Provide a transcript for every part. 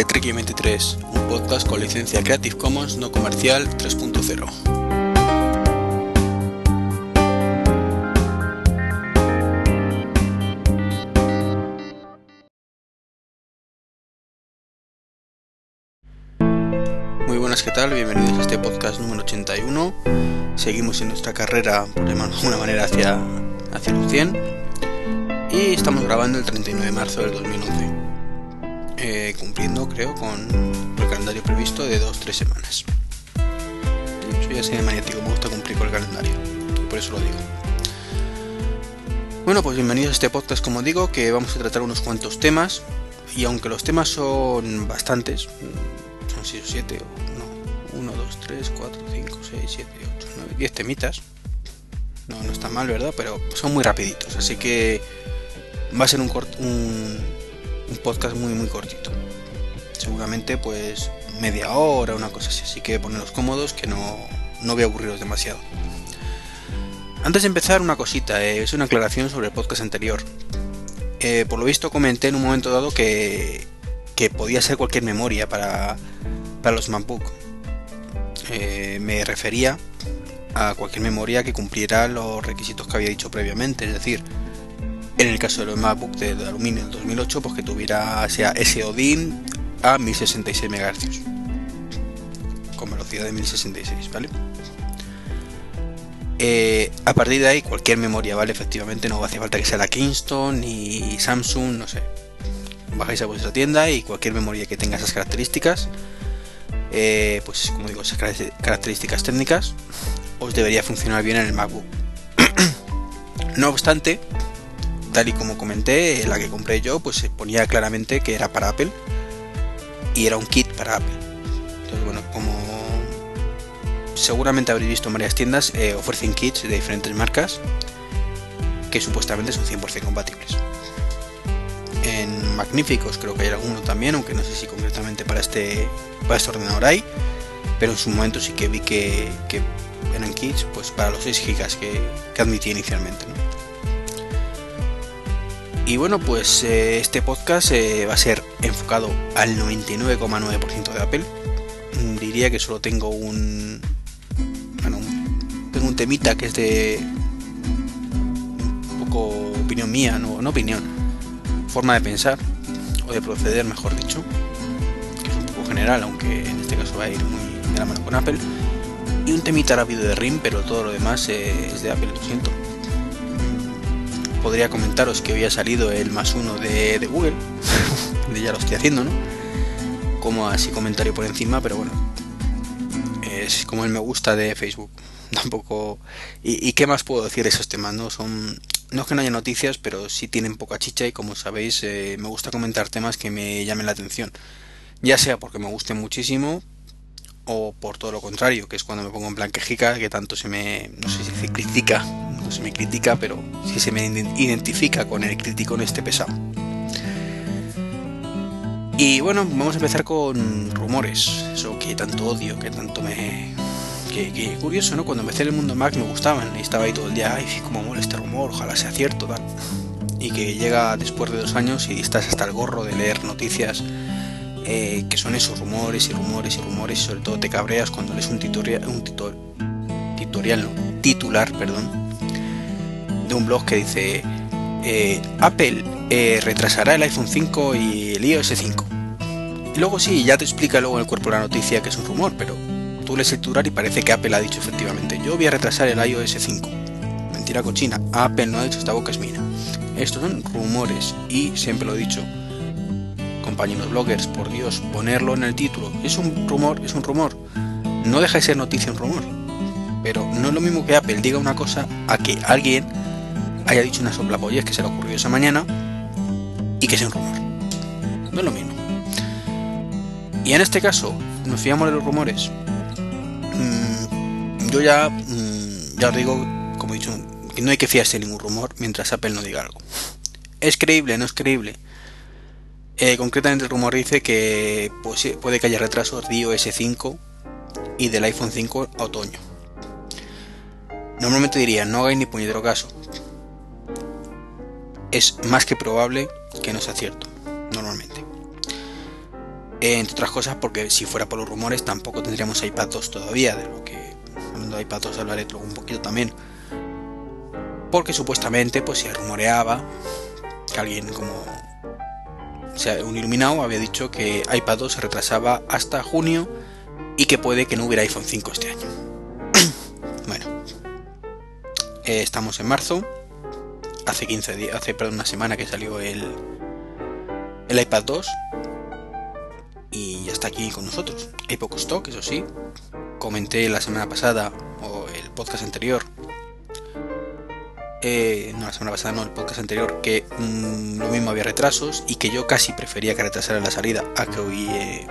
de Trek 23, un podcast con licencia Creative Commons no comercial 3.0. Muy buenas, ¿qué tal? Bienvenidos a este podcast número 81. Seguimos en nuestra carrera, por de alguna manera, hacia, hacia los 100 y estamos grabando el 39 de marzo del 2011, eh, cumpliendo creo con el calendario previsto de 2-3 semanas. Yo ya soy maniático, me gusta cumplir con el calendario, por eso lo digo. Bueno, pues bienvenidos a este podcast, como digo, que vamos a tratar unos cuantos temas, y aunque los temas son bastantes, son 6 o 7, no, 1, 2, 3, 4, 5, 6, 7, 8, 9, 10 temitas. No, no está mal, ¿verdad? Pero son muy rapiditos, así que va a ser un, un, un, podcast muy muy cortito. Seguramente pues media hora, una cosa así. Así que poneros cómodos que no, no voy a aburriros demasiado. Antes de empezar una cosita, eh, es una aclaración sobre el podcast anterior. Eh, por lo visto comenté en un momento dado que, que podía ser cualquier memoria para, para los MacBook. Eh, me refería a cualquier memoria que cumpliera los requisitos que había dicho previamente, es decir, en el caso de los MacBook de, aluminio del 2008, pues que tuviera sea SODIN a 1066 MHz con velocidad de 1066, ¿vale? Eh, a partir de ahí, cualquier memoria, ¿vale? Efectivamente, no hace falta que sea la Kingston ni Samsung, no sé. Bajáis a vuestra tienda y cualquier memoria que tenga esas características, eh, pues como digo, esas características técnicas, os debería funcionar bien en el MacBook. no obstante, tal y como comenté, la que compré yo, pues se ponía claramente que era para Apple y era un kit para Apple. Entonces, bueno, como seguramente habréis visto en varias tiendas, eh, ofrecen kits de diferentes marcas que supuestamente son 100% compatibles. En Magníficos creo que hay alguno también, aunque no sé si concretamente para este, para este ordenador hay, pero en su momento sí que vi que, eran kits pues para los 6 GB que, que admitía inicialmente. Y bueno, pues eh, este podcast eh, va a ser enfocado al 99,9% de Apple. Mm, diría que solo tengo un. Bueno, tengo un temita que es de. Un poco opinión mía, no, no opinión. Forma de pensar, o de proceder, mejor dicho. Que es un poco general, aunque en este caso va a ir muy de la mano con Apple. Y un temita rápido de RIM, pero todo lo demás es de Apple, lo siento podría comentaros que hoy ha salido el más uno de, Google, de ya lo estoy haciendo, ¿no? Como así comentario por encima, pero bueno, es como el me gusta de Facebook. Tampoco. ¿Y, qué más puedo decir de esos temas? No son. No es que no haya noticias, pero sí tienen poca chicha y como sabéis, eh, me gusta comentar temas que me llamen la atención. Ya sea porque me gusten muchísimo, o por todo lo contrario, que es cuando me pongo en plan quejica, que tanto se me, no sé si se critica, no se me critica, pero si se me identifica con el crítico en este pesado. Y bueno, vamos a empezar con rumores, eso que tanto odio, que tanto me... Que, curioso, ¿no? Cuando empecé en el mundo Mac me gustaban y estaba ahí todo el día, ay, cómo mola este rumor, ojalá sea cierto, tal. Y que llega después de dos años y estás hasta el gorro de leer noticias eh, que son esos rumores y rumores y rumores y sobre todo te cabreas cuando lees un tutorial, un tutorial, titular, perdón, de un blog que dice eh, Apple eh, retrasará el iPhone 5 y el iOS 5. Y luego sí, ya te explica luego en el cuerpo de la noticia que es un rumor, pero tú lees el titular y parece que Apple ha dicho efectivamente, yo voy a retrasar el iOS 5. Mentira cochina, Apple no ha dicho esta boca es mía. Estos son rumores y siempre lo he dicho, compañeros bloggers, por Dios, ponerlo en el título. Es un rumor, es un rumor. No deja de ser noticia un rumor. Pero no es lo mismo que Apple diga una cosa a que alguien haya dicho una soplapollez que se le ocurrió esa mañana y que sea un rumor. No es lo mismo. Y en este caso, nos fiamos de los rumores. Mm, yo ya, mm, ya os digo, como he dicho, que no hay que fiarse de ningún rumor mientras Apple no diga algo. ¿Es creíble? ¿No es creíble? Eh, concretamente el rumor dice que pues, puede que haya retrasos de iOS 5 y del iPhone 5 a otoño. Normalmente diría, no hagáis ni puñetero caso. Es más que probable que no sea cierto, normalmente. entre otras cosas porque si fuera por los rumores tampoco tendríamos iPad 2 todavía, de lo que hablando de iPad 2 hablaré luego un poquito también. Porque supuestamente pues se rumoreaba que alguien como un iluminado había dicho que iPad 2 se retrasaba hasta junio y que puede que no hubiera iPhone 5 este año. bueno, eh, estamos en marzo, hace 15 días, hace una semana que salió el, el iPad 2 y ya está aquí con nosotros. Hay poco stock, eso sí. Comenté la semana pasada o el podcast anterior eh, no la semana pasada, no, el podcast anterior, que mm, lo mismo había retrasos y que yo casi prefería que retrasara la salida a que hoy, eh,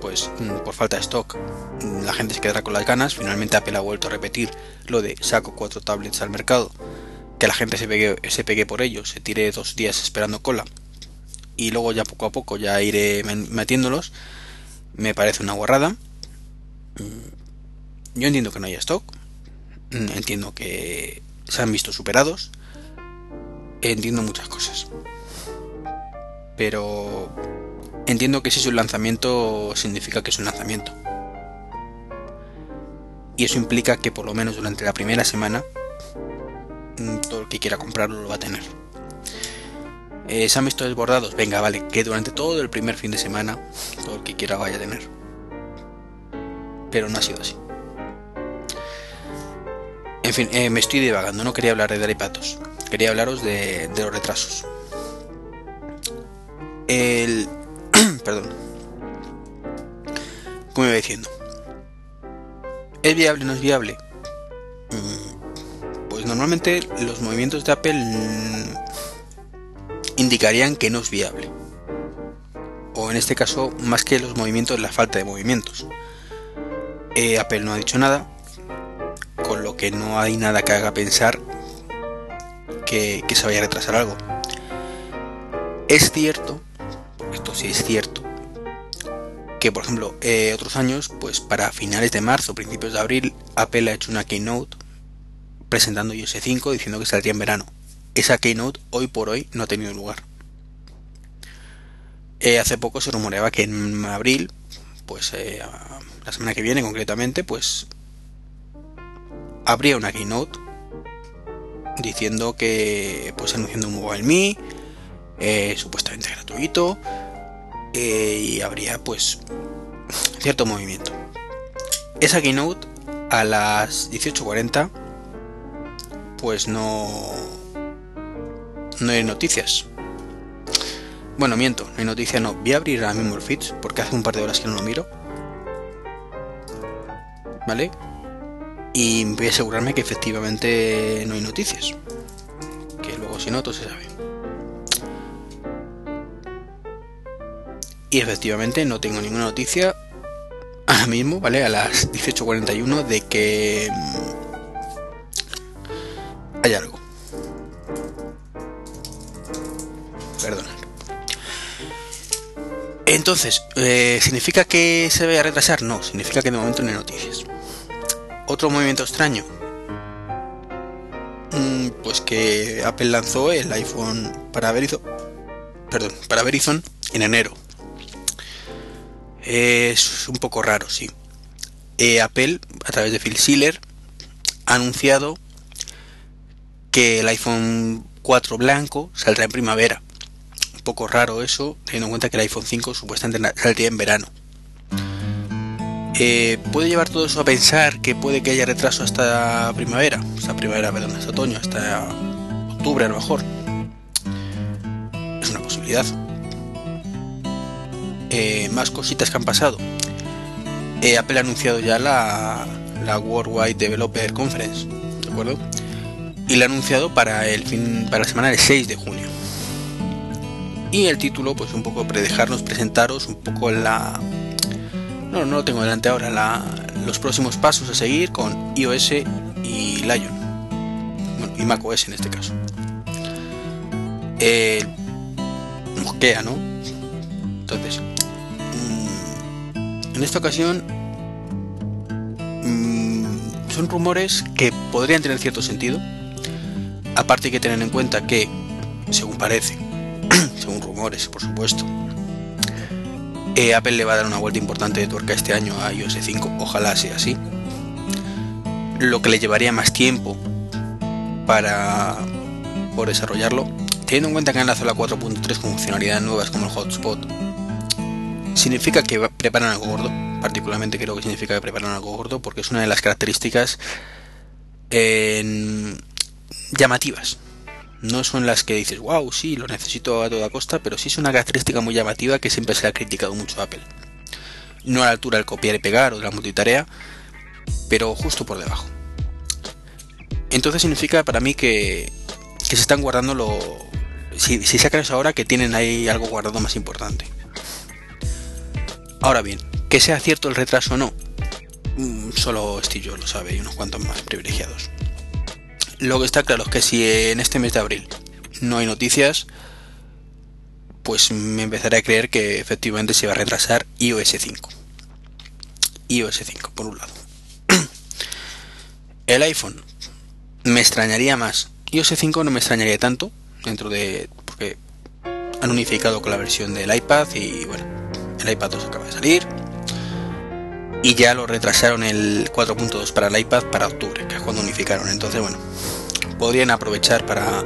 pues mm, por falta de stock, mm, la gente se quedará con las ganas. Finalmente Apple ha vuelto a repetir lo de saco cuatro tablets al mercado, que la gente se pegue, se pegue por ello, se tire dos días esperando cola y luego ya poco a poco ya iré metiéndolos. Me parece una guarrada. Yo entiendo que no haya stock. Entiendo que se han visto superados. Entiendo muchas cosas. Pero entiendo que si es un lanzamiento significa que es un lanzamiento. Y eso implica que por lo menos durante la primera semana mm, todo el que quiera comprarlo lo va a tener. Eh, se han visto desbordados. Venga, vale, que durante todo el primer fin de semana todo el que quiera vaya a tener. Pero no ha sido así. En fin, eh, me estoy divagando, no quería hablar de iPados, quería hablaros de, los retrasos. El... Perdón. Como iba diciendo. ¿Es viable o no es viable? Mm, pues normalmente los movimientos de Apple indicarían que no es viable. O en este caso, más que los movimientos, la falta de movimientos. Eh, Apple no ha dicho nada, no hay nada que haga pensar que, se vaya a retrasar algo. Es cierto, esto sí es cierto, que por ejemplo eh, otros años, pues para finales de marzo, principios de abril, Apple ha hecho una keynote presentando iOS 5 diciendo que saldría en verano. Esa keynote hoy por hoy no ha tenido lugar. Eh, hace poco se rumoreaba que en abril, pues eh, la semana que viene concretamente, pues habría una keynote diciendo que pues anunciando un Mobile Me eh, supuestamente gratuito eh, y habría pues cierto movimiento. Esa keynote a las 18.40 pues no no hay noticias. Bueno miento no hay noticias no. Voy a abrir ahora mismo el porque hace un par de horas que no lo miro. Vale y voy a asegurarme que efectivamente no hay noticias. Que luego si no, todo se sabe. Y efectivamente no tengo ninguna noticia ahora mismo, ¿vale? A las 18.41 de que mm, hay algo. Perdonad. Entonces, eh, ¿significa que se vaya a retrasar? No, significa que de momento no hay noticias. Otro movimiento extraño. Mm, pues que Apple lanzó el iPhone para Verizon, perdón, para Verizon en enero. Es un poco raro, sí. Eh, Apple, a través de Phil Schiller, ha anunciado que el iPhone 4 blanco saldrá en primavera. Un poco raro eso, teniendo en cuenta que el iPhone 5 supuestamente saldría en verano. Eh, puede llevar todo eso a pensar que puede que haya retraso hasta primavera, hasta primavera, perdón, hasta otoño, hasta octubre a lo mejor. Es una posibilidad. Eh, más cositas que han pasado. Eh, Apple ha anunciado ya la, la Worldwide Developer Conference, ¿de acuerdo? Y la ha anunciado para el fin, para la semana del 6 de junio. Y el título, pues un poco predejarnos, presentaros un poco la, no, no lo tengo delante ahora. los próximos pasos a seguir con iOS y Lion. Bueno, y macOS en este caso. Eh, mosquea, ¿no? Entonces, mm, en esta ocasión mm, son rumores que podrían tener cierto sentido. Aparte hay que tener en cuenta que, según parece, según rumores, por supuesto, Eh, Apple le va a dar una vuelta importante de tuerca este año a iOS 5, ojalá sea así. Lo que le llevaría más tiempo para por desarrollarlo, teniendo en cuenta que han lanzado la 4.3 con funcionalidades nuevas como el hotspot, significa que preparan algo gordo. Particularmente creo que significa que preparan algo gordo porque es una de las características llamativas. No son las que dices, wow, sí, lo necesito a toda costa, pero sí es una característica muy llamativa que siempre se ha criticado mucho Apple. No a la altura del copiar y pegar o de la multitarea, pero justo por debajo. Entonces significa para mí que, se están guardando lo... Si, si sacan ahora, que tienen ahí algo guardado más importante. Ahora bien, que sea cierto el retraso o no, mm, solo Steve lo sabe y unos cuantos más privilegiados. Lo que está claro es que si en este mes de abril no hay noticias, pues me empezaré a creer que efectivamente se va a retrasar iOS 5. iOS 5, por un lado. El iPhone me extrañaría más. iOS 5 no me extrañaría tanto, dentro de. porque han unificado con la versión del iPad y bueno, el iPad 2 acaba de salir. Y ya lo retrasaron el 4.2 para el iPad para octubre, que es cuando unificaron. Entonces, bueno, podrían aprovechar para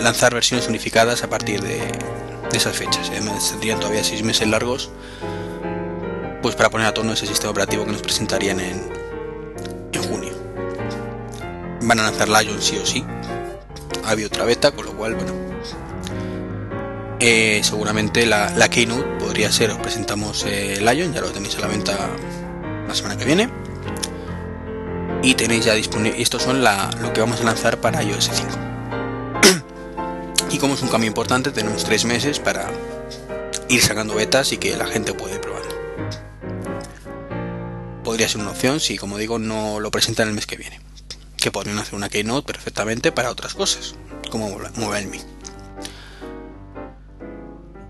lanzar versiones unificadas a partir de, esas fechas. Además, tendrían todavía seis meses largos pues para poner a tono ese sistema operativo que nos presentarían en, en junio. Van a lanzar Lion sí o sí. Había otra beta, con lo cual, bueno, eh, seguramente la, la, Keynote podría ser, os presentamos eh, Lion, ya lo tenéis a la venta la semana que viene. Y tenéis ya disponible, estos son lo que vamos a lanzar para iOS 5. y como es un cambio importante, tenemos tres meses para ir sacando betas y que la gente puede ir probando. Podría ser una opción si, como digo, no lo presentan el mes que viene. Que podrían hacer una Keynote perfectamente para otras cosas, como MobileMe.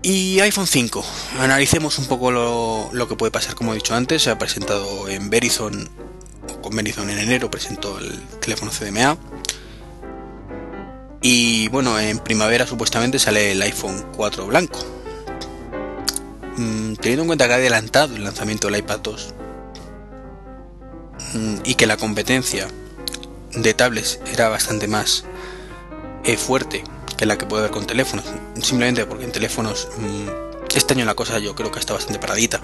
Y iPhone 5. Analicemos un poco lo, que puede pasar. Como he dicho antes, se ha presentado en Verizon, con Verizon en enero, presentó el teléfono CDMA. Y bueno, en primavera supuestamente sale el iPhone 4 blanco. Mm, teniendo en cuenta que ha adelantado el lanzamiento del iPad 2 mm, y que la competencia de tablets era bastante más eh, fuerte que la que puede ver con teléfonos. Simplemente porque en teléfonos mm, este año la cosa yo creo que está bastante paradita.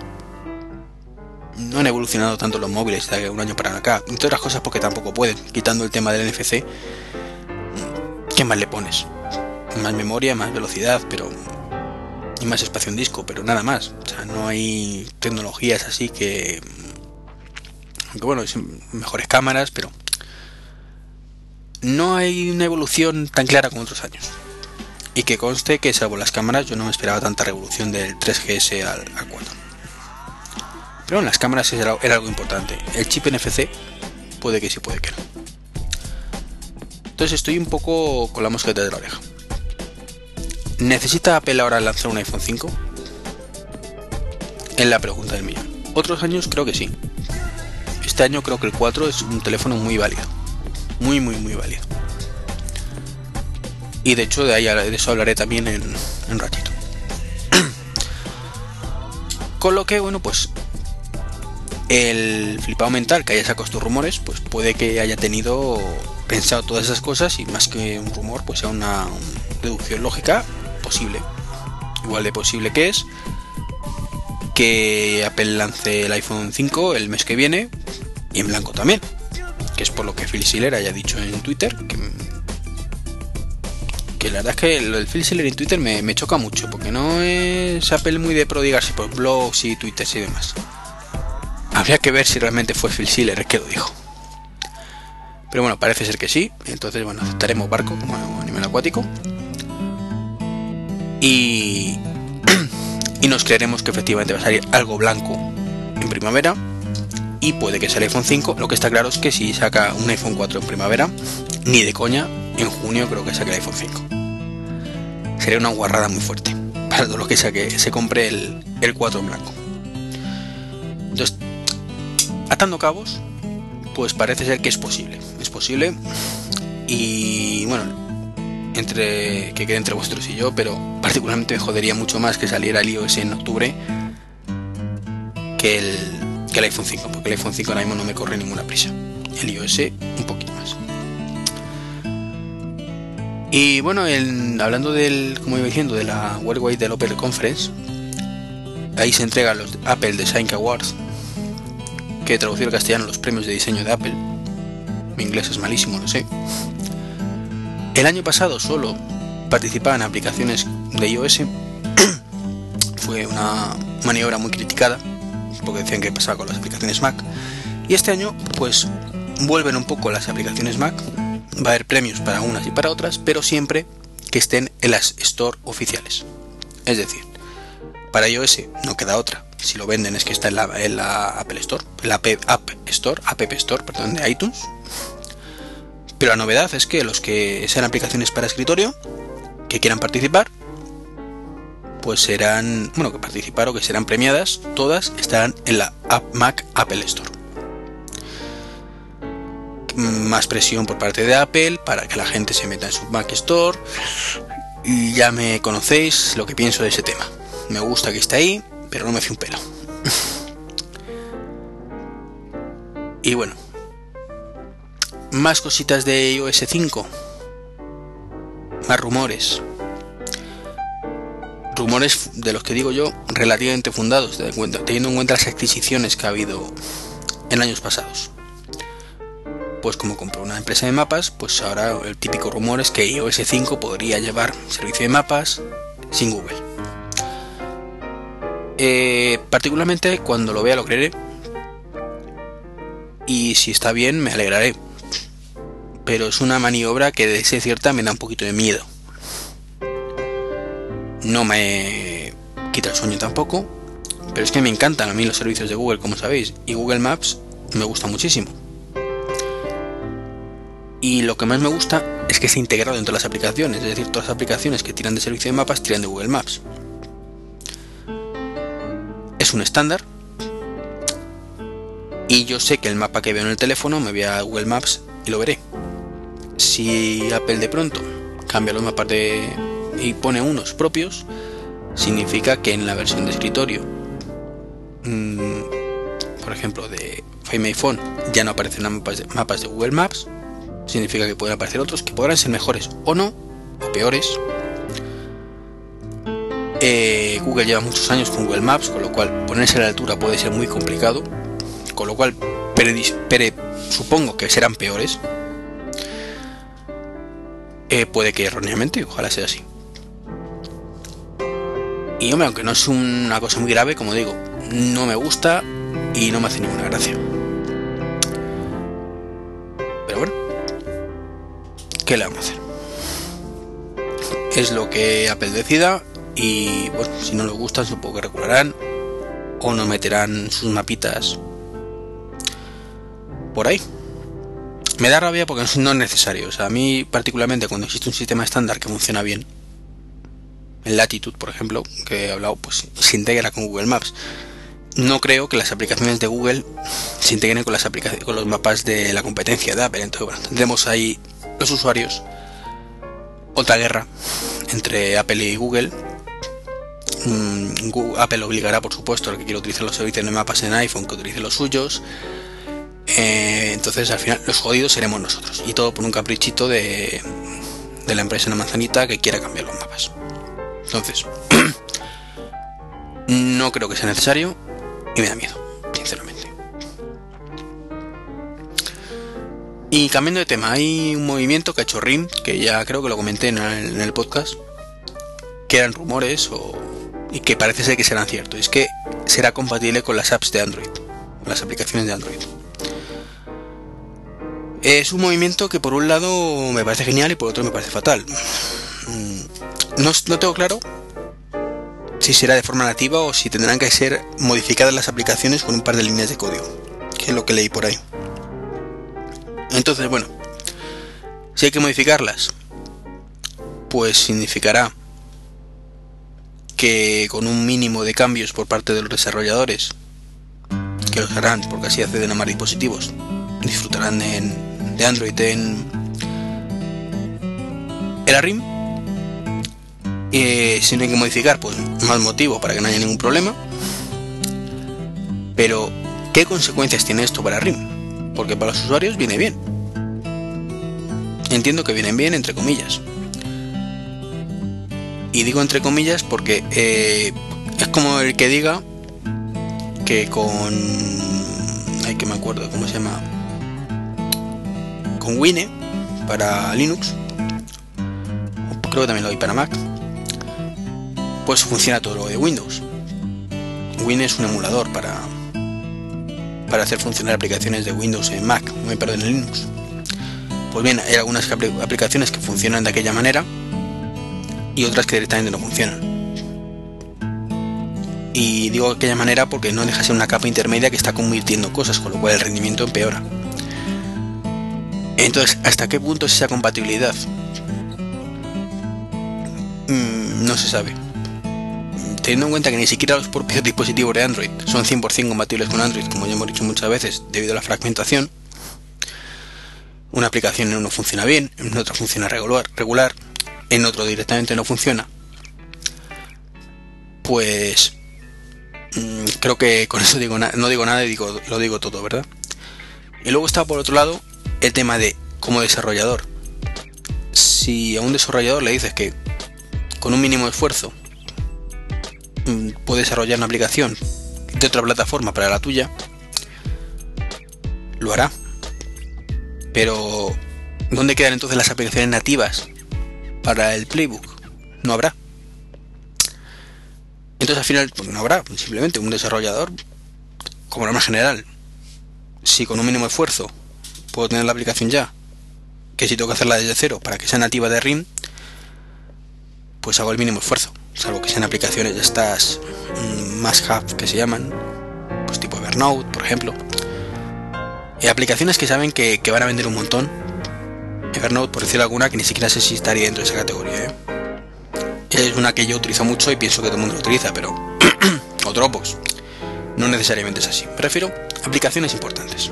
No han evolucionado tanto los móviles de un año para acá. Entre otras cosas porque tampoco pueden. Quitando el tema del NFC, mm, ¿qué más le pones? Más memoria, más velocidad, pero y más espacio en disco, pero nada más. O sea, no hay tecnologías así que, que bueno, mejores cámaras, pero no hay una evolución tan clara como otros años. Y que conste que salvo las cámaras yo no me esperaba tanta revolución del 3GS al, 4. Pero en las cámaras era, algo importante. El chip NFC puede que sí, puede que no. Entonces estoy un poco con la mosqueta de la oreja. ¿Necesita Apple ahora lanzar un iPhone 5? Es la pregunta del millón. Otros años creo que sí. Este año creo que el 4 es un teléfono muy válido. Muy, muy, muy válido. Y de hecho de ahí de eso hablaré también en, un ratito. Con lo que, bueno, pues el flipado mental que haya sacado estos rumores, pues puede que haya tenido pensado todas esas cosas y más que un rumor, pues sea una, deducción lógica posible. Igual de posible que es que Apple lance el iPhone 5 el mes que viene y en blanco también. Que es por lo que Phil Schiller haya dicho en Twitter, que que la verdad es que el Phil Schiller en Twitter me, choca mucho, porque no es Apple muy de prodigarse por blogs y twitters y demás. Habría que ver si realmente fue Phil Schiller el que lo dijo. Pero bueno, parece ser que sí, entonces bueno, aceptaremos barco como animal acuático. Y, y nos creeremos que efectivamente va a salir algo blanco en primavera. Y puede que sea el iPhone 5. Lo que está claro es que si saca un iPhone 4 en primavera, ni de coña, en junio creo que saque el iPhone 5 sería una guarrada muy fuerte para todo lo que sea que se compre el, el 4 en blanco. Entonces, atando cabos, pues parece ser que es posible. Es posible. Y bueno, entre que quede entre vosotros y yo, pero particularmente me jodería mucho más que saliera el iOS en octubre que el, que el iPhone 5, porque el iPhone 5 ahora mismo no me corre ninguna prisa. El iOS un poquito Y bueno, hablando del, como iba diciendo, de la Worldwide Developer Conference, ahí se entregan los Apple Design Awards, que traducido al castellano los premios de diseño de Apple. Mi inglés es malísimo, lo sé. El año pasado solo participaban aplicaciones de iOS. Fue una maniobra muy criticada, porque decían que pasaba con las aplicaciones Mac. Y este año, pues, vuelven un poco las aplicaciones Mac. Va a haber premios para unas y para otras, pero siempre que estén en las Store oficiales. Es decir, para iOS no queda otra. Si lo venden es que está en la, Apple Store, la App, App Store, App Store, perdón, de iTunes. Pero la novedad es que los que sean aplicaciones para escritorio que quieran participar, pues serán, bueno, que participar o que serán premiadas, todas estarán en la Mac Apple Store. Más presión por parte de Apple para que la gente se meta en su Mac Store. Y ya me conocéis lo que pienso de ese tema. Me gusta que esté ahí, pero no me fío un pelo. y bueno, más cositas de iOS 5 más rumores. Rumores de los que digo yo relativamente fundados, teniendo en cuenta las adquisiciones que ha habido en años pasados. Pues como compró una empresa de mapas, pues ahora el típico rumor es que iOS 5 podría llevar servicio de mapas sin Google. Eh, particularmente cuando lo vea lo creeré. Y si está bien me alegraré pero es una maniobra que de ser cierta me da un poquito de miedo. No me quita el sueño tampoco, pero es que me encantan a mí los servicios de Google, como sabéis, y Google Maps me gusta muchísimo. Y lo que más me gusta es que está integrado dentro de las aplicaciones, es decir, todas las aplicaciones que tiran de servicio de mapas tiran de Google Maps. Es un estándar. Y yo sé que el mapa que veo en el teléfono me voy a Google Maps y lo veré si Apple de pronto cambia los mapas de, y pone unos propios, significa que en la versión de escritorio, mm, por ejemplo, de Find My Phone, ya no aparecen mapas mapas de Google Maps, significa que pueden aparecer otros que podrán ser mejores o no, o peores. Eh, Google lleva muchos años con Google Maps, con lo cual ponerse a la altura puede ser muy complicado, con lo cual supongo que serán peores, eh, puede que erróneamente, ojalá sea así. Y hombre, aunque no es una cosa muy grave, como digo, no me gusta y no me hace ninguna gracia. ¿Qué le vamos a hacer? Es lo que Apple decida y bueno, si no les gusta supongo que recularán o no meterán sus mapitas por ahí. Me da rabia porque no es necesario. O sea, a mí particularmente cuando existe un sistema estándar que funciona bien, en Latitude, por ejemplo, que he hablado, pues se integra con Google Maps. No creo que las aplicaciones de Google se integren con las aplicaciones, con los mapas de la competencia de Apple. Entonces, bueno, tendremos ahí los usuarios otra guerra entre Apple y Google. Mm, Apple obligará, por supuesto, al que quiera utilizar los servicios de mapas en iPhone que utilice los suyos. Eh, entonces al final los jodidos seremos nosotros. Y todo por un caprichito de, de la empresa en la manzanita que quiera cambiar los mapas. Entonces, no creo que sea necesario y me da miedo, Y cambiando de tema, hay un movimiento RIM, que ya creo que lo comenté en el, podcast, que eran rumores y que parece ser que serán ciertos. Es que será compatible con las apps de Android, las aplicaciones de Android. Es un movimiento que por un lado me parece genial y por otro me parece fatal. Mm, no, tengo claro si será de forma nativa o si tendrán que ser modificadas las aplicaciones con un par de líneas de código, que es lo que leí por ahí. Entonces, bueno, si hay que modificarlas, pues significará que con un mínimo de cambios por parte de los desarrolladores, que los harán porque así acceden a más dispositivos, disfrutarán de Android en el RIM. Y si no hay que modificar, pues más motivo para que no haya ningún problema. Pero, ¿qué consecuencias tiene esto para RIM? Porque para los usuarios viene bien. Entiendo que vienen bien, entre comillas. Y digo entre comillas porque eh, es como el que diga que con... Ay, que me acuerdo cómo se llama. Con Wine para Linux. Creo que también lo hay para Mac. Pues funciona todo lo de Windows. Wine es un emulador para, para hacer funcionar aplicaciones de Windows en Mac, no perdón, en Linux. Pues bien, hay algunas aplicaciones que funcionan de aquella manera y otras que directamente no funcionan. Y digo de aquella manera porque no deja de ser una capa intermedia que está convirtiendo cosas, con lo cual el rendimiento empeora. Entonces, ¿hasta qué punto es esa compatibilidad? Mm, no se sabe. Teniendo en cuenta que ni siquiera los propios dispositivos de Android son 100% compatibles con Android, como ya hemos dicho muchas veces, debido a la fragmentación, una aplicación en uno funciona bien, en otra funciona regular, regular en otro directamente no funciona, pues mm, creo que con eso digo no digo nada y digo, lo digo todo, ¿verdad? Y luego está por otro lado el tema de como desarrollador. Si a un desarrollador le dices que con un mínimo esfuerzo puede desarrollar una aplicación de otra plataforma para la tuya, lo hará. Pero, ¿dónde quedan entonces las aplicaciones nativas para el playbook? No habrá. Entonces al final pues no habrá, simplemente un desarrollador, como norma general, si con un mínimo esfuerzo puedo tener la aplicación ya, que si tengo que hacerla desde cero para que sea nativa de RIM, pues hago el mínimo esfuerzo, salvo que sean aplicaciones de estas mm, más hub que se llaman, pues tipo Evernote, por ejemplo, eh, aplicaciones que saben que, van a vender un montón. Evernote, por decir alguna, que ni siquiera sé si estaría dentro de esa categoría. ¿eh? Es una que yo utilizo mucho y pienso que todo el mundo lo utiliza, pero... o Dropbox. No necesariamente es así. Prefiero aplicaciones importantes.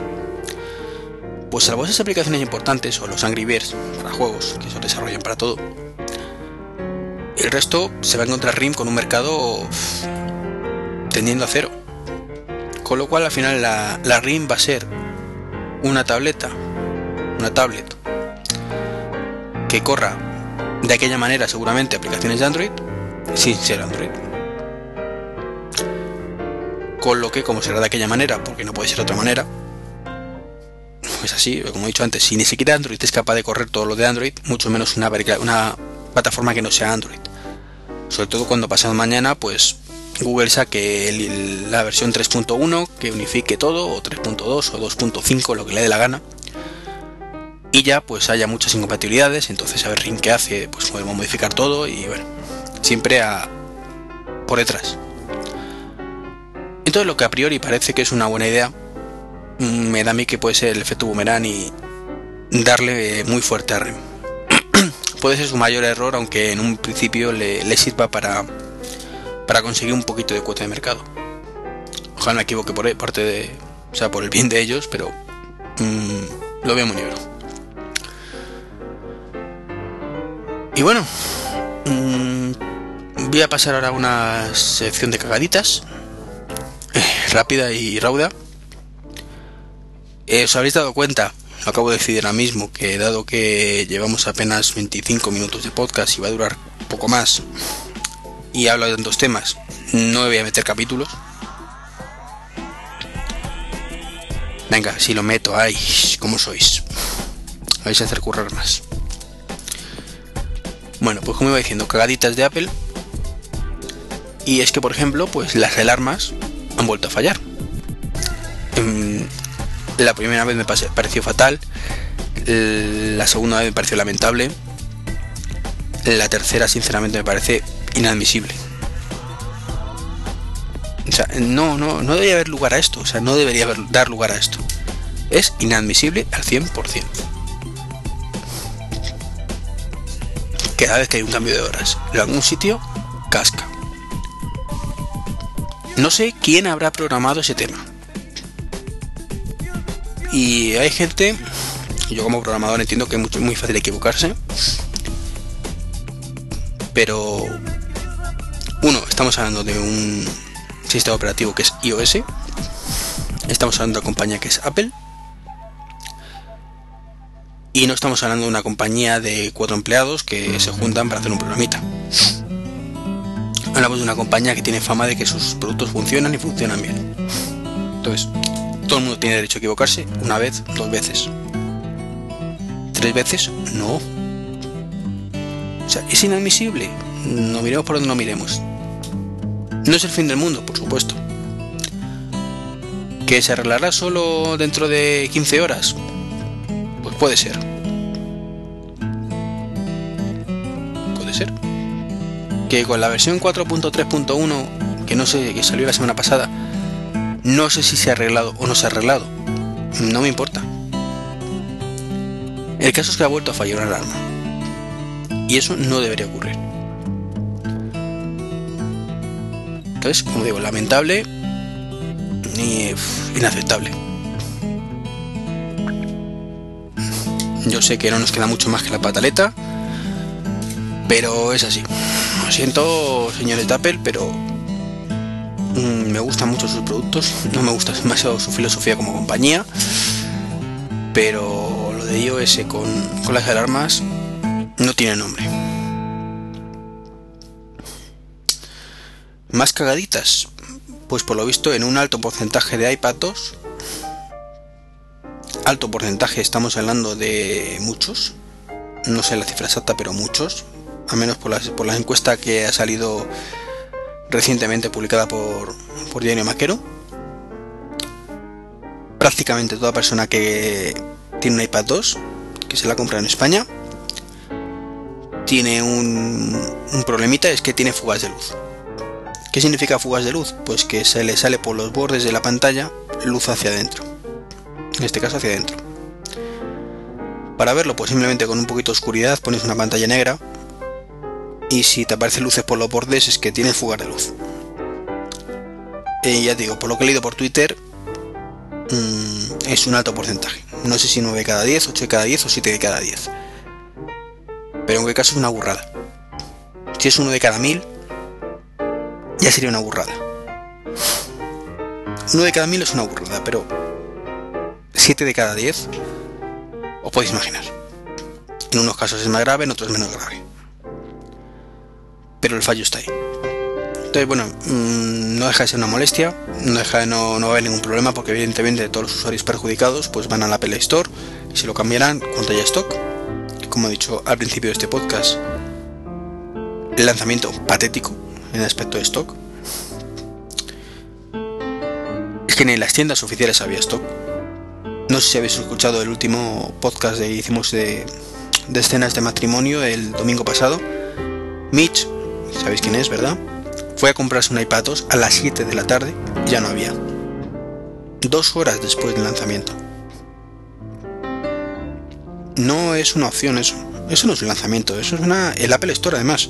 Pues salvo esas aplicaciones importantes o los Angry Birds para juegos, que se desarrollan para todo, el resto se va a encontrar RIM con un mercado tendiendo a cero. Con lo cual al final la, RIM va a ser una tableta, una tablet, que corra de aquella manera seguramente aplicaciones de Android, sin ser Android. Con lo que, como será de aquella manera, porque no puede ser otra manera, pues así, como he dicho antes, si ni siquiera Android es capaz de correr todo lo de Android, mucho menos una plataforma que no sea Android. Sobre todo cuando pasado mañana, pues Google saque la versión 3.1 que unifique todo, o 3.2 o 2.5, lo que le dé la gana. Y ya pues haya muchas incompatibilidades, entonces a ver RIM qué hace, pues podemos modificar todo y bueno, siempre a por detrás. Entonces lo que a priori parece que es una buena idea, mm, me da a mí que puede ser el efecto boomerang y darle muy fuerte a RIM. Puede ser su mayor error, aunque en un principio le sirva para para conseguir un poquito de cuota de mercado. Ojalá me equivoque por parte de, o sea, por el bien de ellos, pero mm, lo veo muy negro. Y bueno, mm, voy a pasar ahora a una sección de cagaditas, rápida y rauda. Eh, os habréis dado cuenta, acabo de decir ahora mismo, que dado que llevamos apenas 25 minutos de podcast y va a durar poco más, y hablo de tantos temas, no me voy a meter capítulos. Venga, si lo meto, ay, ¿cómo sois? Vais a hacer currar más. Bueno, pues como iba diciendo, cagaditas de Apple. Y es que, por ejemplo, pues las alarmas han vuelto a fallar. Em, la primera vez me pareció fatal. La segunda vez me pareció lamentable. La tercera, sinceramente, me parece inadmisible. O sea, no, no, no debería haber lugar a esto. O sea, no debería dar lugar a esto. Es inadmisible al 100%. Cada vez que hay un cambio de horas en algún sitio, casca. No sé quién habrá programado ese tema. Y hay gente, yo como programador entiendo que es muy fácil equivocarse, pero uno, estamos hablando de un sistema operativo que es iOS, Estamos hablando de una compañía que es Apple. Y no estamos hablando de una compañía de cuatro empleados que se juntan para hacer un programita. Hablamos de una compañía que tiene fama de que sus productos funcionan y funcionan bien. Entonces, todo el mundo tiene derecho a equivocarse una vez, dos veces. ¿Tres veces? No. O sea, ¿es inadmisible? No miremos por donde no miremos. No es el fin del mundo, por supuesto. ¿Que se arreglará solo dentro de 15 horas? Pues puede ser. Puede ser. Que con la versión 4.3.1, que no sé, que salió la semana pasada, no sé si se ha arreglado o no se ha arreglado. No me importa. El caso es que ha vuelto a fallar una alarma. Y eso no debería ocurrir. Entonces, como digo, lamentable y inaceptable. Yo sé que no nos queda mucho más que la pataleta, pero es así. Lo siento, señores de Apple, pero me gustan mucho sus productos, no me gusta demasiado su filosofía como compañía, pero lo de iOS con, con las alarmas no tiene nombre. Más cagaditas, pues por lo visto en un alto porcentaje de iPados, alto porcentaje estamos hablando de muchos, no sé la cifra exacta, pero muchos, al menos por la, por la encuesta que ha salido recientemente publicada por, por Diario Maquero. Prácticamente toda persona que tiene un iPad 2, que se la compra en España, tiene un, un problemita, es que tiene fugas de luz. ¿Qué significa fugas de luz? Pues que se le sale por los bordes de la pantalla luz hacia adentro. En este caso hacia adentro. Para verlo, pues simplemente con un poquito de oscuridad pones una pantalla negra y si te aparecen luces por los bordes es que tienes fugas de luz. Y ya digo, por lo que he leído por Twitter, mmm, es un alto porcentaje. No sé si 9 de cada 10, 8 de cada 10 o 7 de cada 10. Pero en qué caso es una burrada. Si es uno de cada 1000, ya sería una burrada. Uno de cada 1000 es una burrada, pero 7 de cada 10 os podéis imaginar. En unos casos es más grave, en otros menos grave pero el fallo está ahí. Entonces, bueno, mmm, no deja de ser una molestia, no deja de no, no haber ningún problema porque evidentemente todos los usuarios perjudicados pues van a la Play Store y se lo cambiarán cuando haya stock. Como he dicho al principio de este podcast, el lanzamiento patético en aspecto de stock. Es que ni en las tiendas oficiales había stock. No sé si habéis escuchado el último podcast que hicimos de, de escenas de matrimonio el domingo pasado. Mitch sabéis quién es, ¿verdad? Fue a comprarse un iPad 2 a las 7 de la tarde y ya no había. Dos horas después del lanzamiento. No es una opción eso. Eso no es un lanzamiento, eso es una, el Apple Store además.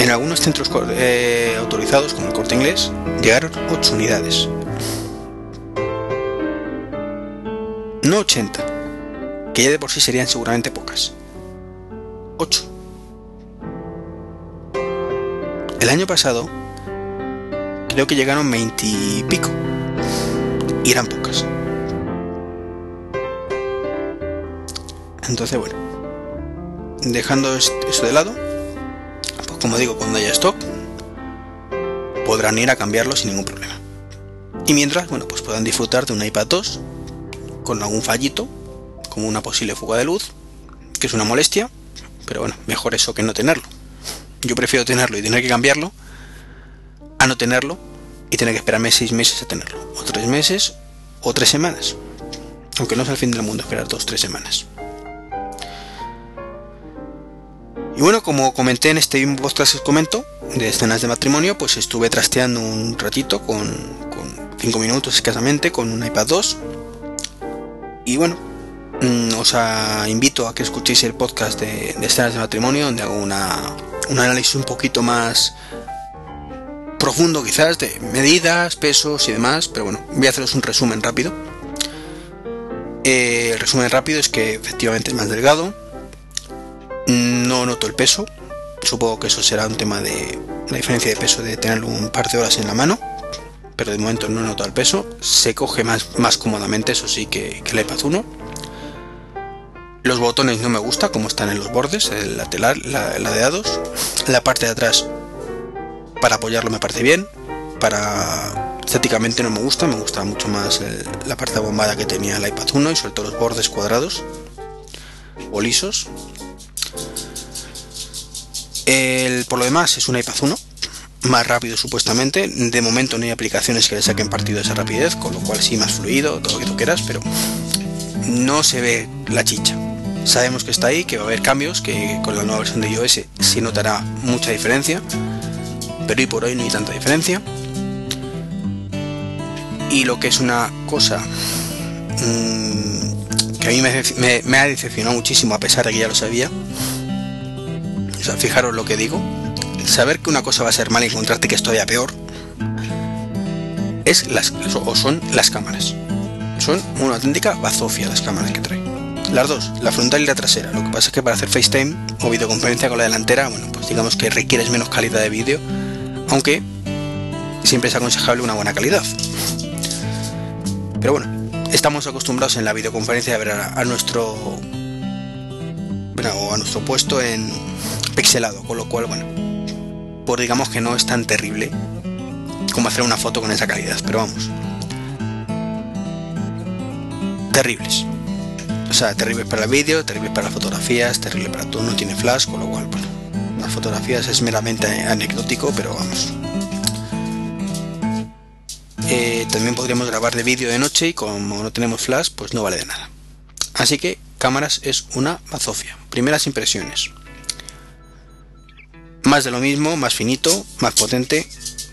En algunos centros eh, autorizados, como el corte inglés, llegaron 8 unidades. No 80, que ya de por sí serían seguramente pocas. 8. El año pasado creo que llegaron 20 y pico. Y eran pocas. Entonces, bueno. Dejando eso de lado, pues como digo, cuando haya stock, podrán ir a cambiarlo sin ningún problema. Y mientras, bueno, pues puedan disfrutar de un iPad 2 con algún fallito, como una posible fuga de luz, que es una molestia, pero bueno, mejor eso que no tenerlo. Yo prefiero tenerlo y tener que cambiarlo a no tenerlo y tener que esperarme seis meses a tenerlo. O tres meses o tres semanas. Aunque no es el fin del mundo esperar dos tres semanas. Y bueno, como comenté en este podcast que comento, de escenas de matrimonio, pues estuve trasteando un ratito con, 5 minutos escasamente con un iPad 2. Y bueno, os invito a que escuchéis el podcast de, escenas de matrimonio donde hago una, un análisis un poquito más profundo quizás de medidas, pesos y demás, pero bueno, voy a haceros un resumen rápido. Eh, el resumen rápido es que efectivamente es más delgado, no noto el peso, supongo que eso será un tema de la diferencia de peso de tenerlo un par de horas en la mano, pero de momento no he notado el peso. Se coge más, más cómodamente, eso sí, que, que el iPad 1. Los botones no me gusta como están en los bordes, el lateral, la, ladeados. La parte de atrás, para apoyarlo me parece bien. Para estéticamente no me gusta, me gusta mucho más la parte bombada que tenía el iPad 1 y sobre todo los bordes cuadrados o lisos. El, por lo demás es un iPad 1, más rápido supuestamente. De momento no hay aplicaciones que le saquen partido de esa rapidez, con lo cual sí más fluido, todo lo que tú quieras, pero no se ve la chicha. Sabemos que está ahí, que va a haber cambios, que con la nueva versión de iOS sí notará mucha diferencia, pero hoy por hoy no hay tanta diferencia. Y lo que es una cosa mmm, que a mí me, me, ha decepcionado muchísimo, a pesar de que ya lo sabía, o sea, fijaros lo que digo, saber que una cosa va a ser mal y encontrarte que es todavía peor, es las, o son las cámaras. Son una auténtica bazofia las cámaras que trae. Las dos, la frontal y la trasera. Lo que pasa es que para hacer FaceTime o videoconferencia con la delantera, bueno, pues digamos que requieres menos calidad de vídeo, aunque siempre es aconsejable una buena calidad. Pero bueno, estamos acostumbrados en la videoconferencia a ver a, nuestro bueno, a nuestro puesto en pixelado, con lo cual, bueno, por digamos que no es tan terrible como hacer una foto con esa calidad, pero vamos. Terribles. Sea, terrible para el vídeo, terrible para las fotografías, terrible para todo, no tiene flash, con lo cual, bueno, las fotografías es meramente anecdótico, pero vamos. Eh, también podríamos grabar de vídeo de noche y como no tenemos flash, pues no vale de nada. Así que cámaras es una bazofia. Primeras impresiones. Más de lo mismo, más finito, más potente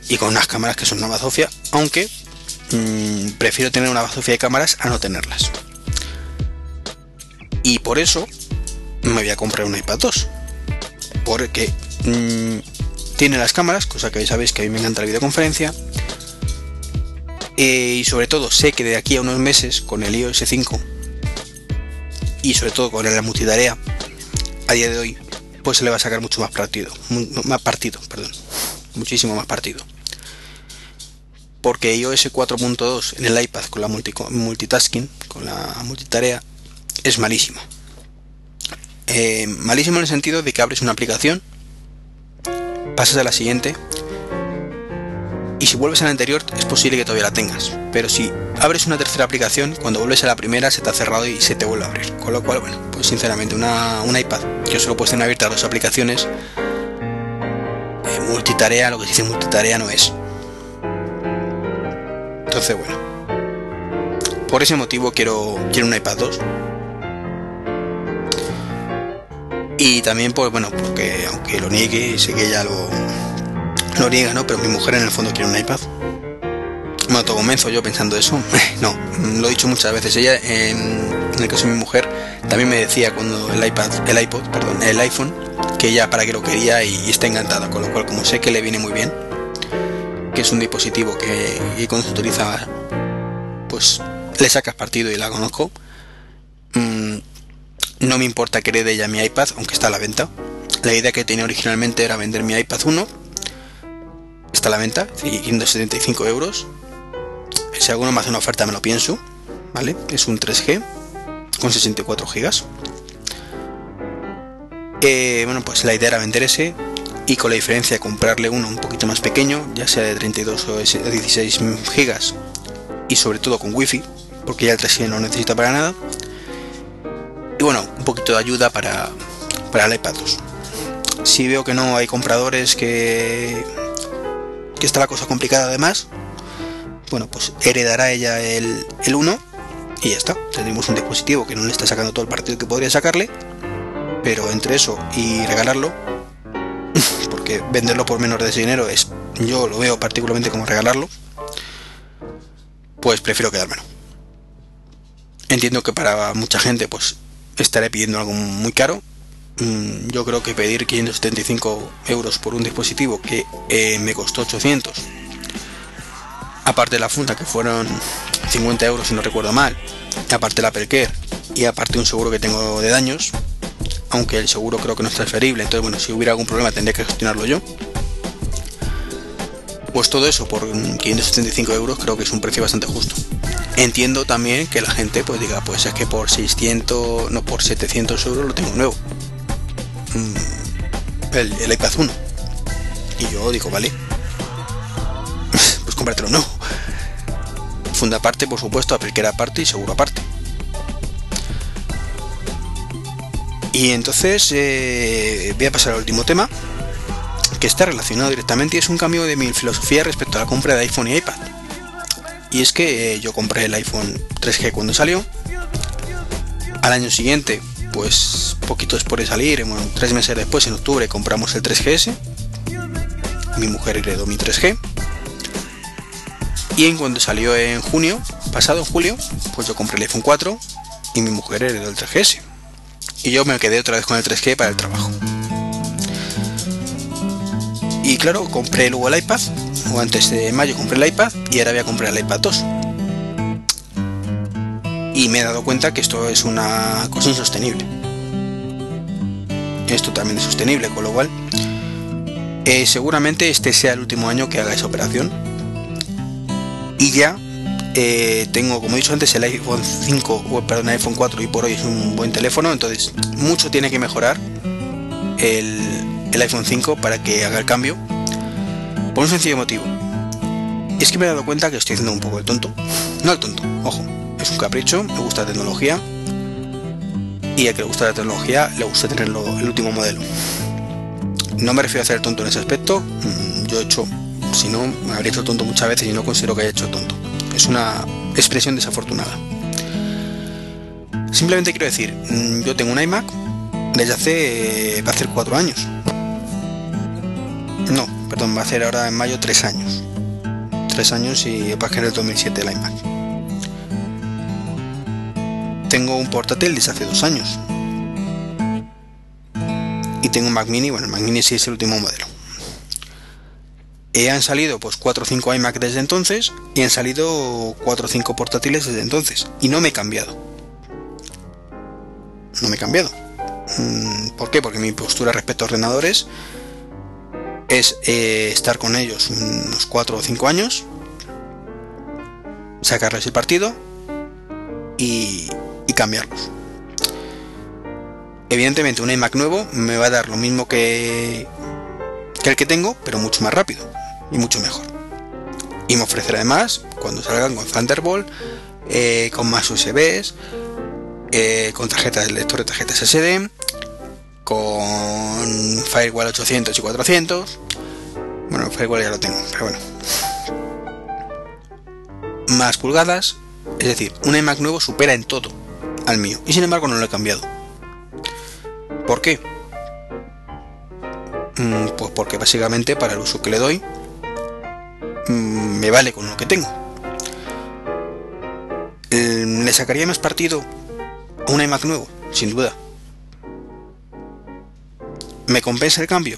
y con unas cámaras que son una bazofia, aunque mmm, prefiero tener una bazofia de cámaras a no tenerlas. Y por eso me voy a comprar un iPad 2. Porque mmm, tiene las cámaras, cosa que sabéis que a mí me encanta la videoconferencia. Eh, y sobre todo sé que de aquí a unos meses con el iOS 5 y sobre todo con la multitarea a día de hoy pues se le va a sacar mucho más partido más partido perdón muchísimo más partido porque iOS 4.2 en el iPad con la multitasking con la multitarea es malísimo. Eh, malísimo en el sentido de que abres una aplicación, pasas a la siguiente y si vuelves a la anterior es posible que todavía la tengas. Pero si abres una tercera aplicación, cuando vuelves a la primera se te ha cerrado y se te vuelve a abrir. Con lo cual, bueno, pues sinceramente una, un iPad que solo puedes tener abiertas dos aplicaciones, eh, multitarea, lo que se dice multitarea no es. Entonces, bueno. Por ese motivo quiero, quiero un iPad 2 Y también, pues bueno, porque aunque lo niegue, sé que ella lo, lo niega, ¿no? Pero mi mujer en el fondo quiere un iPad. Me autoconvenzo yo pensando eso. no, lo he dicho muchas veces. Ella, en, el caso de mi mujer, también me decía cuando el iPad, el iPod, perdón, el iPhone, que ella para qué lo quería y, está encantada. Con lo cual, como sé que le viene muy bien, que es un dispositivo que, cuando se utiliza, pues le sacas partido y la conozco. No me importa que herede ya mi iPad, aunque está a la venta. La idea que tenía originalmente era vender mi iPad 1. Está a la venta, 175 euros. Si alguno me hace una oferta me lo pienso. ¿Vale? Es un 3G con 64 GB. Eh, bueno, pues la idea era vender ese y con la diferencia de comprarle uno un poquito más pequeño, ya sea de 32 o 16 GB y sobre todo con wifi, porque ya el 3G no necesita para nada y bueno, un poquito de ayuda para, para el iPad 2. Si veo que no hay compradores que, que está la cosa complicada además, bueno, pues heredará ella el, el 1 y ya está. Tendremos un dispositivo que no le está sacando todo el partido que podría sacarle, pero entre eso y regalarlo, porque venderlo por menos de ese dinero es, yo lo veo particularmente como regalarlo, pues prefiero quedármelo. Entiendo que para mucha gente, pues estaré pidiendo algo muy caro. Mm, yo creo que pedir 575 euros por un dispositivo que eh, me costó 800, aparte de la funda que fueron 50 euros si no recuerdo mal, aparte la Apple y aparte un seguro que tengo de daños, aunque el seguro creo que no es transferible, entonces bueno, si hubiera algún problema tendría que gestionarlo yo. Pues todo eso por 575 euros creo que es un precio bastante justo. Entiendo también que la gente pues diga, pues es que por 600, no por 700 euros lo tengo nuevo. Mm, el, iPad 1. Y yo digo, vale, pues cómpratelo nuevo. Funda aparte, por supuesto, era aparte y seguro aparte. Y entonces eh, voy a pasar al último tema, que está relacionado directamente y es un cambio de mi filosofía respecto a la compra de iPhone y iPad. Y es que eh, yo compré el iPhone 3G cuando salió. Al año siguiente, pues poquito después de salir, bueno, tres meses después, en octubre, compramos el 3GS. Mi mujer heredó mi 3G. Y en cuando salió en junio, pasado en julio, pues yo compré el iPhone 4 y mi mujer heredó el 3GS. Y yo me quedé otra vez con el 3G para el trabajo. Y claro, compré luego el iPad, o antes de mayo compré el iPad y ahora voy a comprar el iPad 2. Y me he dado cuenta que esto es una cosa insostenible. Es totalmente sostenible, con lo cual eh, seguramente este sea el último año que haga esa operación y ya eh, tengo, como he dicho antes, el iPhone 5, o perdón, el iPhone 4 y por hoy es un buen teléfono, entonces mucho tiene que mejorar el iPhone 5 para que haga el cambio. Por un sencillo motivo. Es que me he dado cuenta que estoy haciendo un poco el tonto. No el tonto, ojo. Es un capricho, me gusta la tecnología. Y a que le gusta la tecnología, le gusta tener el último modelo. No me refiero a el tonto en ese aspecto. Mm, yo he hecho si no, me habría hecho tonto muchas veces y no considero que haya hecho tonto. Es una expresión desafortunada. Simplemente quiero decir, mm, yo tengo un iMac desde hace. va a hacer cuatro años. No, perdón, va a hacer ahora en mayo tres años. Tres años y va a ser el 2007 el iMac. Tengo un portátil desde hace dos años. Y tengo un Mac Mini, bueno, el Mac Mini sí es el último modelo. Y han salido pues 4 o 5 iMac desde entonces y han salido 4 o 5 portátiles desde entonces. Y no me he cambiado. No me he cambiado. Mm, ¿Por qué? Porque mi postura respecto a ordenadores es eh, estar con ellos unos 4 o 5 años, sacarles el partido y, cambiarlos. Evidentemente un iMac nuevo me va a dar lo mismo que, que el que tengo, pero mucho más rápido y mucho mejor. Y me ofrecerá además, cuando salgan con Thunderbolt, eh, con más USBs, eh, con tarjetas de lector de tarjetas SD, con Firewall 800 y 400. Bueno, Firewall ya lo tengo, pero bueno. Más pulgadas, es decir, un iMac nuevo supera en todo al mío, y sin embargo no lo he cambiado. ¿Por qué? Mm, pues porque básicamente para el uso que le doy Mm, me vale con lo que tengo. Eh, ¿Le sacaría más partido un iMac nuevo? Sin duda. ¿Me compensa el cambio?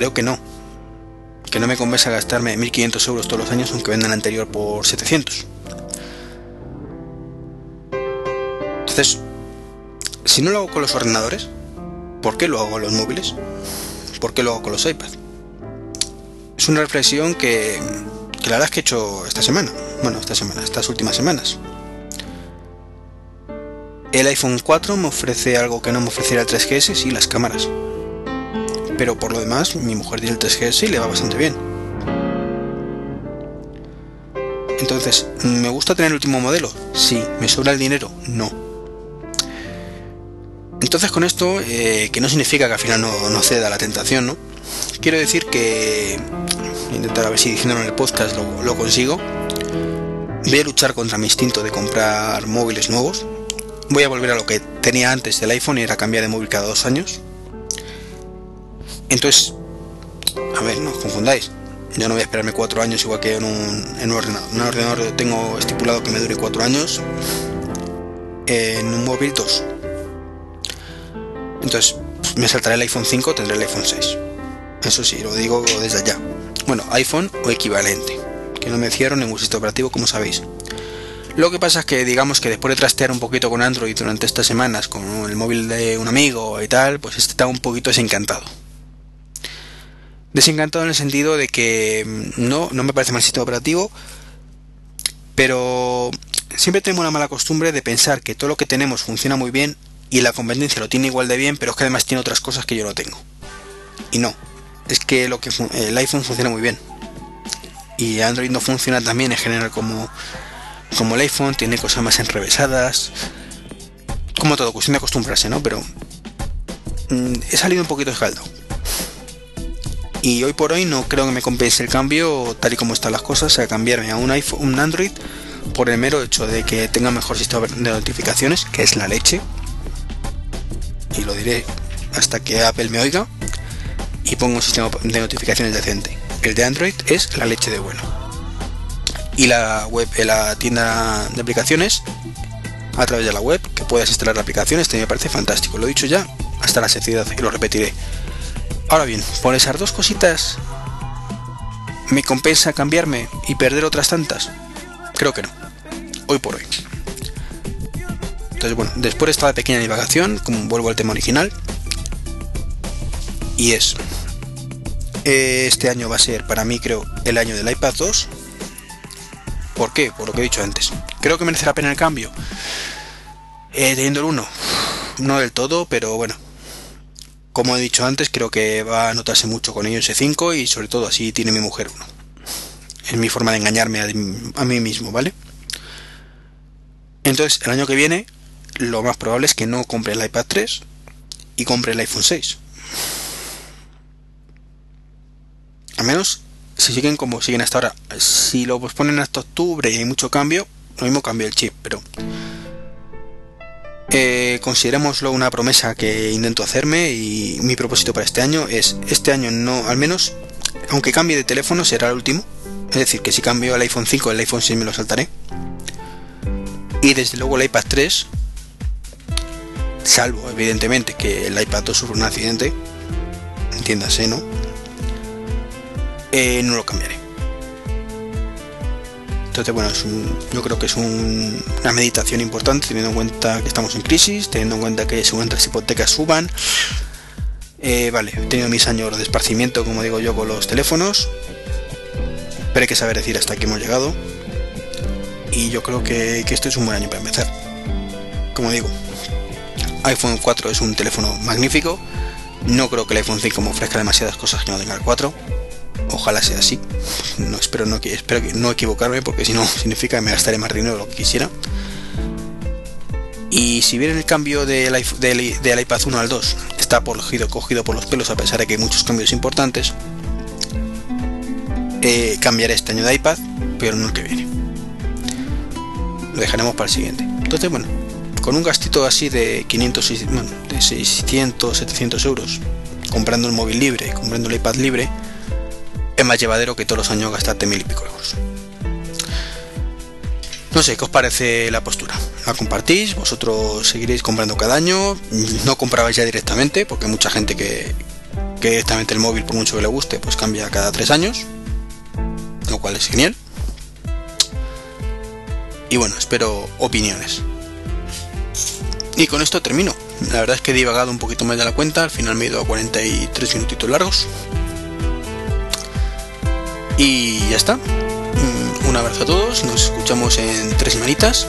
Creo que no. Que no me compensa gastarme 1.500 euros todos los años aunque venda el anterior por 700. Entonces, si no lo hago con los ordenadores, ¿por qué lo hago con los móviles? ¿Por qué lo hago con los iPads? es una reflexión que, la verdad es que he hecho esta semana. Bueno, esta semana, estas últimas semanas. El iPhone 4 me ofrece algo que no me ofreciera el 3GS, sí, las cámaras. Pero por lo demás, mi mujer tiene el 3GS y le va bastante bien. Entonces, ¿me gusta tener el último modelo? Sí. ¿Me sobra el dinero? No. Entonces con esto, eh, que no significa que al final no, no ceda la tentación, ¿no? quiero decir que intentar a ver si diciéndolo en el podcast lo, consigo. Voy a luchar contra mi instinto de comprar móviles nuevos. Voy a volver a lo que tenía antes del iPhone y era cambiar de móvil cada dos años. Entonces, a ver, no os confundáis. Yo no voy a esperarme cuatro años igual que en un, en un ordenador. En un ordenador tengo estipulado que me dure cuatro años. En un móvil dos. Entonces, me saltaré el iPhone 5, tendré el iPhone 6. Eso sí, lo digo desde allá. Bueno, iPhone o equivalente, que no me cierro ningún sistema operativo como sabéis. Lo que pasa es que digamos que después de trastear un poquito con Android durante estas semanas con el móvil de un amigo y tal, pues este está un poquito desencantado. Desencantado en el sentido de que mm, no, no me parece mal sistema operativo, pero siempre tenemos la mala costumbre de pensar que todo lo que tenemos funciona muy bien y la competencia lo tiene igual de bien, pero es que además tiene otras cosas que yo no tengo. Y no, es que lo que el iPhone funciona muy bien. Y Android no funciona también en general como, como el iPhone, tiene cosas más enrevesadas. Como todo, cuestión de acostumbrarse, ¿no? Pero mm, he salido un poquito escaldado. Y hoy por hoy no creo que me compense el cambio, tal y como están las cosas, a cambiarme a un iPhone, un Android, por el mero hecho de que tenga mejor sistema de notificaciones, que es la leche. Y lo diré hasta que Apple me oiga y pongo un sistema de notificaciones decente. El de Android es la leche de bueno. Y la web, la tienda de aplicaciones, a través de la web, que puedas instalar aplicaciones, también me parece fantástico. Lo he dicho ya hasta la saciedad y lo repetiré. Ahora bien, por esas dos cositas, ¿me compensa cambiarme y perder otras tantas? Creo que no. Hoy por hoy. Entonces, bueno, después de esta pequeña divagación, como vuelvo al tema original, y es este año va a ser para mí creo el año del iPad 2 ¿por qué? por lo que he dicho antes creo que merece la pena el cambio eh, teniendo el 1 no del todo pero bueno como he dicho antes creo que va a notarse mucho con iOS 5 y sobre todo así tiene mi mujer uno es mi forma de engañarme a, a mí mismo ¿vale? entonces el año que viene lo más probable es que no compre el iPad 3 y compre el iPhone 6 Al menos si siguen como siguen hasta ahora. Si lo posponen hasta octubre y hay mucho cambio, lo mismo cambia el chip, pero eh, considerémoslo una promesa que intento hacerme y mi propósito para este año es este año no, al menos, aunque cambie de teléfono, será el último. Es decir, que si cambio el iPhone 5, el iPhone 6 me lo saltaré. Y desde luego el iPad 3, salvo evidentemente que el iPad 2 sufra un accidente, entiéndase, ¿no? Eh, no lo cambiaré. Entonces, bueno, yo creo que es una meditación importante, teniendo en cuenta que estamos en crisis, teniendo en cuenta que según las hipotecas suban. Eh, vale, he tenido mis años de esparcimiento, como digo yo, con los teléfonos. Pero hay que saber decir hasta aquí hemos llegado. Y yo creo que, que esto es un buen año para empezar. Como digo, iPhone 4 es un teléfono magnífico. No creo que el iPhone 5 me ofrezca demasiadas cosas que no tenga el 4 Ojalá sea así. No espero no, espero que no equivocarme porque si no significa que me gastaré más dinero de lo que quisiera. Y si bien el cambio del, iPad 1 al 2 está cogido, cogido por los pelos a pesar de que hay muchos cambios importantes, eh, cambiaré este año de iPad, pero no el que viene. Lo dejaremos para el siguiente. Entonces, bueno, con un gastito así de 500, de 600, 700 euros, comprando el móvil libre, comprando el iPad libre, es más llevadero que todos los años gastarte mil y pico euros. No sé, ¿qué os parece la postura? ¿La compartís? ¿Vosotros seguiréis comprando cada año? ¿No comprabais ya directamente? Porque mucha gente que, que directamente el móvil, por mucho que le guste, pues cambia cada tres años. Lo cual es genial. Y bueno, espero opiniones. Y con esto termino. La verdad es que he divagado un poquito más de la cuenta. Al final me he ido a 43 minutitos largos. Y ya está. Mm, un abrazo a todos, nos escuchamos en tres semanitas.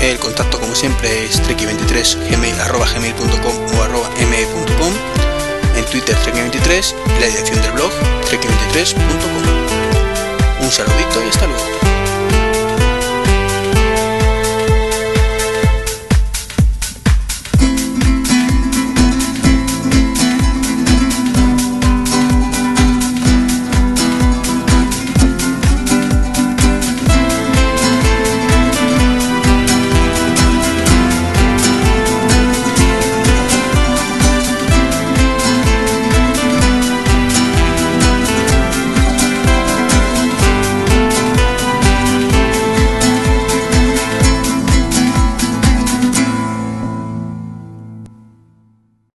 El contacto como siempre es treki23 arroba gmail.com o arroba me.com en Twitter treki23 y la dirección del blog treki23.com. Un saludito y hasta luego.